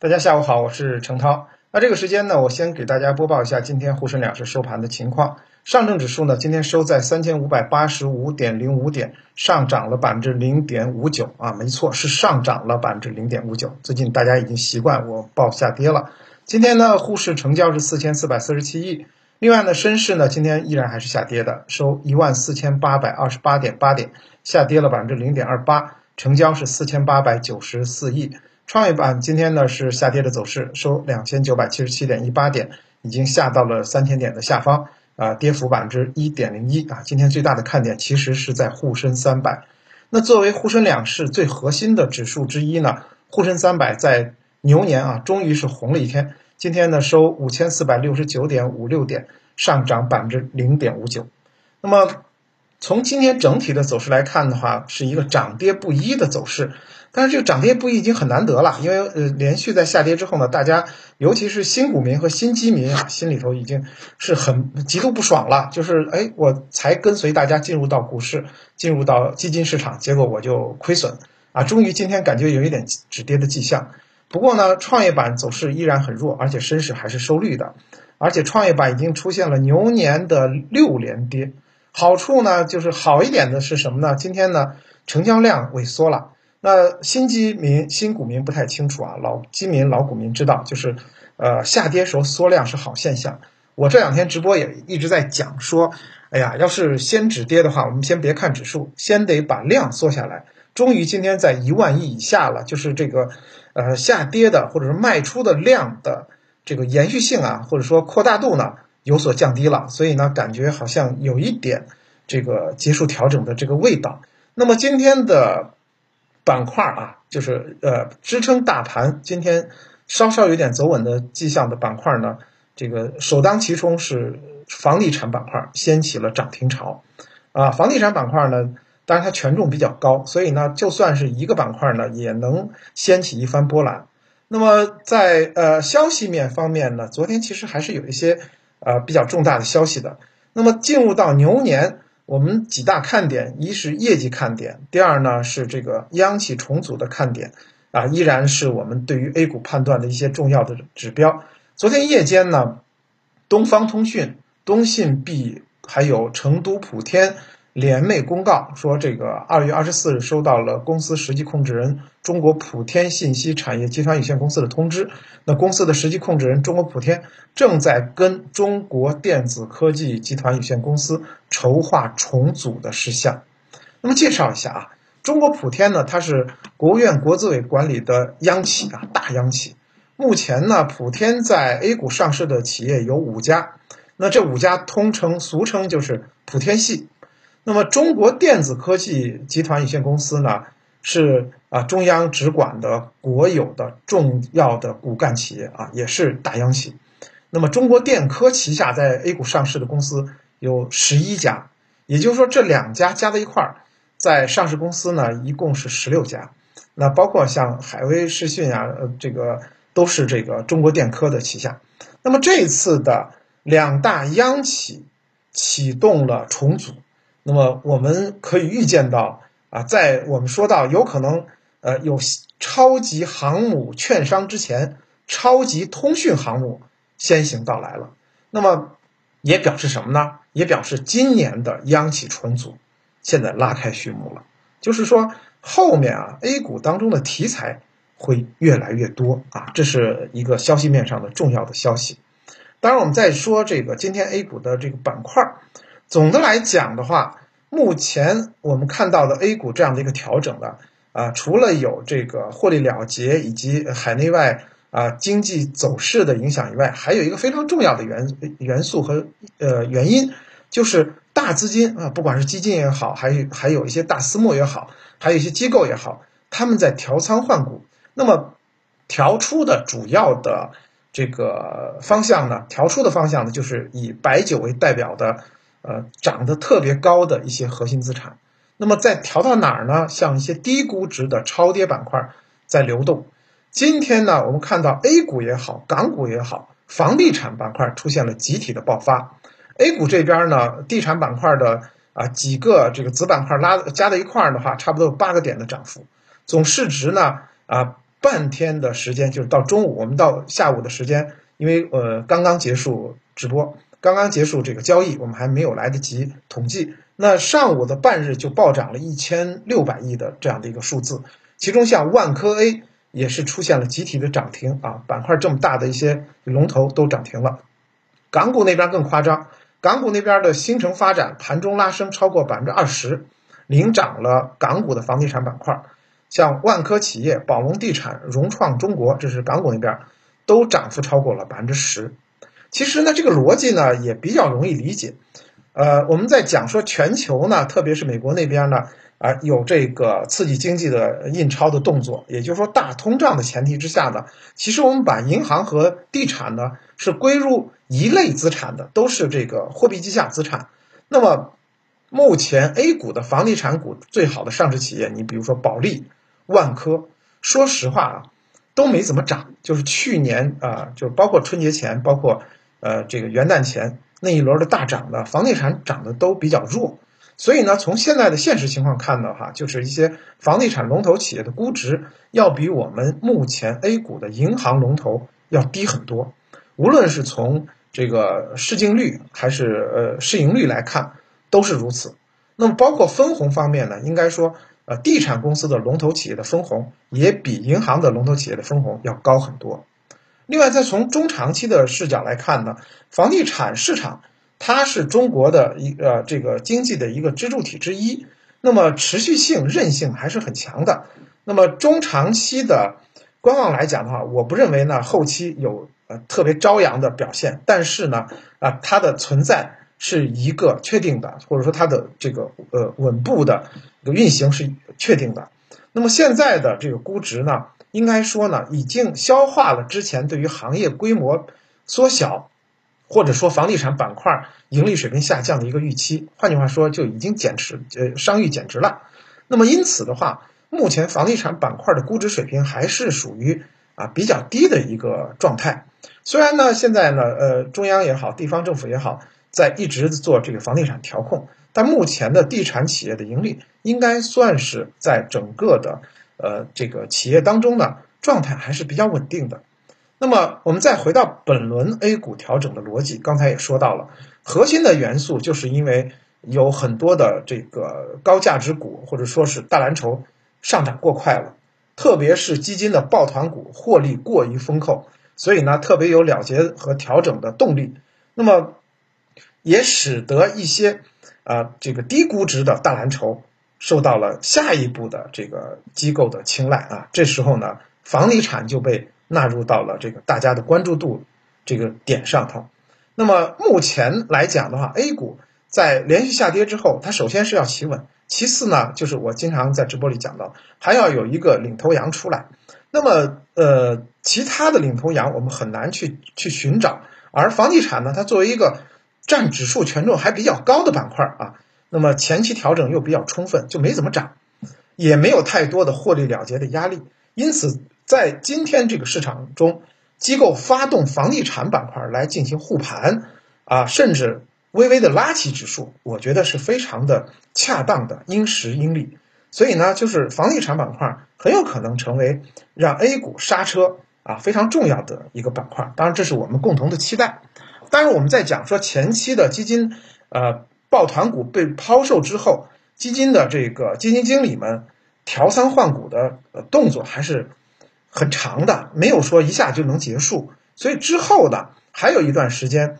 大家下午好，我是程涛。那这个时间呢，我先给大家播报一下今天沪深两市收盘的情况。上证指数呢，今天收在三千五百八十五点零五点，上涨了百分之零点五九啊，没错，是上涨了百分之零点五九。最近大家已经习惯我报下跌了。今天呢，沪市成交是四千四百四十七亿。另外呢，深市呢今天依然还是下跌的，收一万四千八百二十八点八点，下跌了百分之零点二八，成交是四千八百九十四亿。创业板今天呢是下跌的走势，收两千九百七十七点一八点，已经下到了三千点的下方，啊，跌幅百分之一点零一啊。今天最大的看点其实是在沪深三百。那作为沪深两市最核心的指数之一呢，沪深三百在牛年啊，终于是红了一天。今天呢收五千四百六十九点五六点，上涨百分之零点五九。那么从今天整体的走势来看的话，是一个涨跌不一的走势。但是这个涨跌不一已经很难得了，因为呃连续在下跌之后呢，大家尤其是新股民和新基民啊，心里头已经是很极度不爽了。就是哎，我才跟随大家进入到股市，进入到基金市场，结果我就亏损啊！终于今天感觉有一点止跌的迹象。不过呢，创业板走势依然很弱，而且深市还是收绿的，而且创业板已经出现了牛年的六连跌。好处呢，就是好一点的是什么呢？今天呢，成交量萎缩了。那新基民、新股民不太清楚啊，老基民、老股民知道，就是，呃，下跌时候缩量是好现象。我这两天直播也一直在讲说，哎呀，要是先止跌的话，我们先别看指数，先得把量缩下来。终于今天在一万亿以下了，就是这个，呃，下跌的或者是卖出的量的这个延续性啊，或者说扩大度呢有所降低了，所以呢，感觉好像有一点这个结束调整的这个味道。那么今天的。板块啊，就是呃支撑大盘今天稍稍有点走稳的迹象的板块呢，这个首当其冲是房地产板块，掀起了涨停潮。啊，房地产板块呢，当然它权重比较高，所以呢，就算是一个板块呢，也能掀起一番波澜。那么在呃消息面方面呢，昨天其实还是有一些呃比较重大的消息的。那么进入到牛年。我们几大看点，一是业绩看点，第二呢是这个央企重组的看点，啊，依然是我们对于 A 股判断的一些重要的指标。昨天夜间呢，东方通讯、东信 B 还有成都普天。联袂公告说，这个二月二十四日收到了公司实际控制人中国普天信息产业集团有限公司的通知。那公司的实际控制人中国普天正在跟中国电子科技集团有限公司筹划重组的事项。那么介绍一下啊，中国普天呢，它是国务院国资委管理的央企啊，大央企。目前呢，普天在 A 股上市的企业有五家，那这五家通称俗称就是普天系。那么，中国电子科技集团有限公司呢，是啊中央直管的国有的重要的骨干企业啊，也是大央企。那么，中国电科旗下在 A 股上市的公司有十一家，也就是说，这两家加在一块儿，在上市公司呢，一共是十六家。那包括像海威视讯啊，呃，这个都是这个中国电科的旗下。那么，这次的两大央企启动了重组。那么我们可以预见到啊，在我们说到有可能呃有超级航母券商之前，超级通讯航母先行到来了。那么也表示什么呢？也表示今年的央企重组现在拉开序幕了。就是说后面啊，A 股当中的题材会越来越多啊，这是一个消息面上的重要的消息。当然，我们再说这个今天 A 股的这个板块儿。总的来讲的话，目前我们看到的 A 股这样的一个调整呢，啊，除了有这个获利了结以及海内外啊经济走势的影响以外，还有一个非常重要的元元素和呃原因，就是大资金啊，不管是基金也好，还有还有一些大私募也好，还有一些机构也好，他们在调仓换股。那么调出的主要的这个方向呢，调出的方向呢，就是以白酒为代表的。呃，涨得特别高的一些核心资产，那么再调到哪儿呢？像一些低估值的超跌板块在流动。今天呢，我们看到 A 股也好，港股也好，房地产板块出现了集体的爆发。A 股这边呢，地产板块的啊几个这个子板块拉加在一块儿的话，差不多有八个点的涨幅，总市值呢啊半天的时间，就是到中午，我们到下午的时间，因为呃刚刚结束直播，刚刚结束这个交易，我们还没有来得及统计。那上午的半日就暴涨了一千六百亿的这样的一个数字，其中像万科 A 也是出现了集体的涨停啊，板块这么大的一些龙头都涨停了。港股那边更夸张，港股那边的新城发展盘中拉升超过百分之二十，领涨了港股的房地产板块，像万科企业、宝龙地产、融创中国，这是港股那边都涨幅超过了百分之十。其实呢，这个逻辑呢也比较容易理解。呃，我们在讲说全球呢，特别是美国那边呢，啊，有这个刺激经济的印钞的动作，也就是说大通胀的前提之下呢，其实我们把银行和地产呢是归入一类资产的，都是这个货币计价资产。那么目前 A 股的房地产股最好的上市企业，你比如说保利、万科，说实话啊，都没怎么涨，就是去年啊，就包括春节前，包括呃这个元旦前。那一轮的大涨的房地产涨得都比较弱，所以呢，从现在的现实情况看的话，就是一些房地产龙头企业的估值要比我们目前 A 股的银行龙头要低很多。无论是从这个市净率还是呃市盈率来看，都是如此。那么包括分红方面呢，应该说呃地产公司的龙头企业的分红也比银行的龙头企业的分红要高很多。另外，再从中长期的视角来看呢，房地产市场它是中国的一呃这个经济的一个支柱体之一，那么持续性、韧性还是很强的。那么中长期的观望来讲的话，我不认为呢后期有呃特别朝阳的表现，但是呢啊它的存在是一个确定的，或者说它的这个呃稳步的一个运行是确定的。那么现在的这个估值呢？应该说呢，已经消化了之前对于行业规模缩小，或者说房地产板块盈利水平下降的一个预期。换句话说，就已经减持，呃，商誉减值了。那么因此的话，目前房地产板块的估值水平还是属于啊比较低的一个状态。虽然呢，现在呢，呃，中央也好，地方政府也好，在一直做这个房地产调控，但目前的地产企业的盈利应该算是在整个的。呃，这个企业当中呢，状态还是比较稳定的。那么，我们再回到本轮 A 股调整的逻辑，刚才也说到了，核心的元素就是因为有很多的这个高价值股或者说是大蓝筹上涨过快了，特别是基金的抱团股获利过于丰厚，所以呢，特别有了结和调整的动力。那么，也使得一些啊这个低估值的大蓝筹。受到了下一步的这个机构的青睐啊，这时候呢，房地产就被纳入到了这个大家的关注度这个点上头。那么目前来讲的话，A 股在连续下跌之后，它首先是要企稳，其次呢，就是我经常在直播里讲到，还要有一个领头羊出来。那么呃，其他的领头羊我们很难去去寻找，而房地产呢，它作为一个占指数权重还比较高的板块啊。那么前期调整又比较充分，就没怎么涨，也没有太多的获利了结的压力，因此在今天这个市场中，机构发动房地产板块来进行护盘，啊，甚至微微的拉起指数，我觉得是非常的恰当的，因时因利。所以呢，就是房地产板块很有可能成为让 A 股刹车啊非常重要的一个板块。当然，这是我们共同的期待。当然，我们在讲说前期的基金，呃。抱团股被抛售之后，基金的这个基金经理们调仓换股的动作还是很长的，没有说一下就能结束。所以之后呢，还有一段时间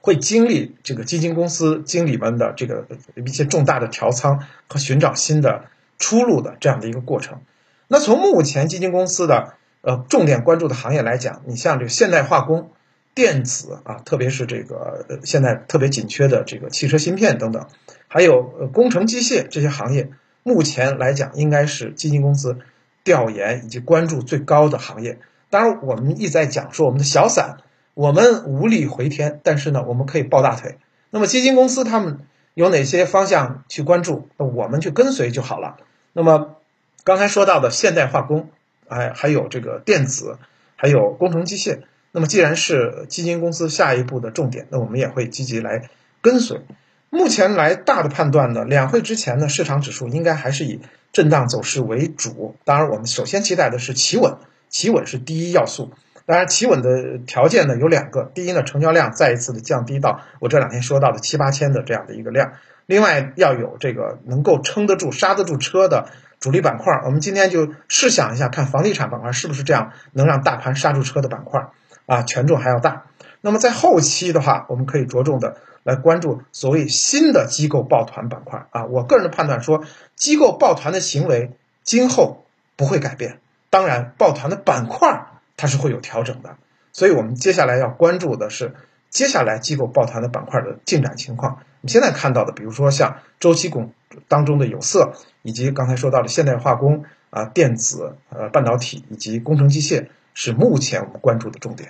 会经历这个基金公司经理们的这个一些重大的调仓和寻找新的出路的这样的一个过程。那从目前基金公司的呃重点关注的行业来讲，你像这个现代化工。电子啊，特别是这个现在特别紧缺的这个汽车芯片等等，还有呃工程机械这些行业，目前来讲应该是基金公司调研以及关注最高的行业。当然，我们一直在讲说我们的小散，我们无力回天，但是呢，我们可以抱大腿。那么基金公司他们有哪些方向去关注，那我们去跟随就好了。那么刚才说到的现代化工，哎，还有这个电子，还有工程机械。那么，既然是基金公司下一步的重点，那我们也会积极来跟随。目前来大的判断呢，两会之前呢，市场指数应该还是以震荡走势为主。当然，我们首先期待的是企稳。企稳是第一要素。当然，企稳的条件呢有两个，第一呢，成交量再一次的降低到我这两天说到的七八千的这样的一个量。另外要有这个能够撑得住、刹得住车的主力板块。我们今天就试想一下，看房地产板块是不是这样能让大盘刹住车的板块啊，权重还要大。那么在后期的话，我们可以着重的来关注所谓新的机构抱团板块啊。我个人的判断说，机构抱团的行为今后不会改变，当然抱团的板块它是会有调整的。所以我们接下来要关注的是接下来机构抱团的板块的进展情况。你现在看到的，比如说像周期股当中的有色，以及刚才说到的现代化工啊、电子、呃半导体以及工程机械，是目前我们关注的重点。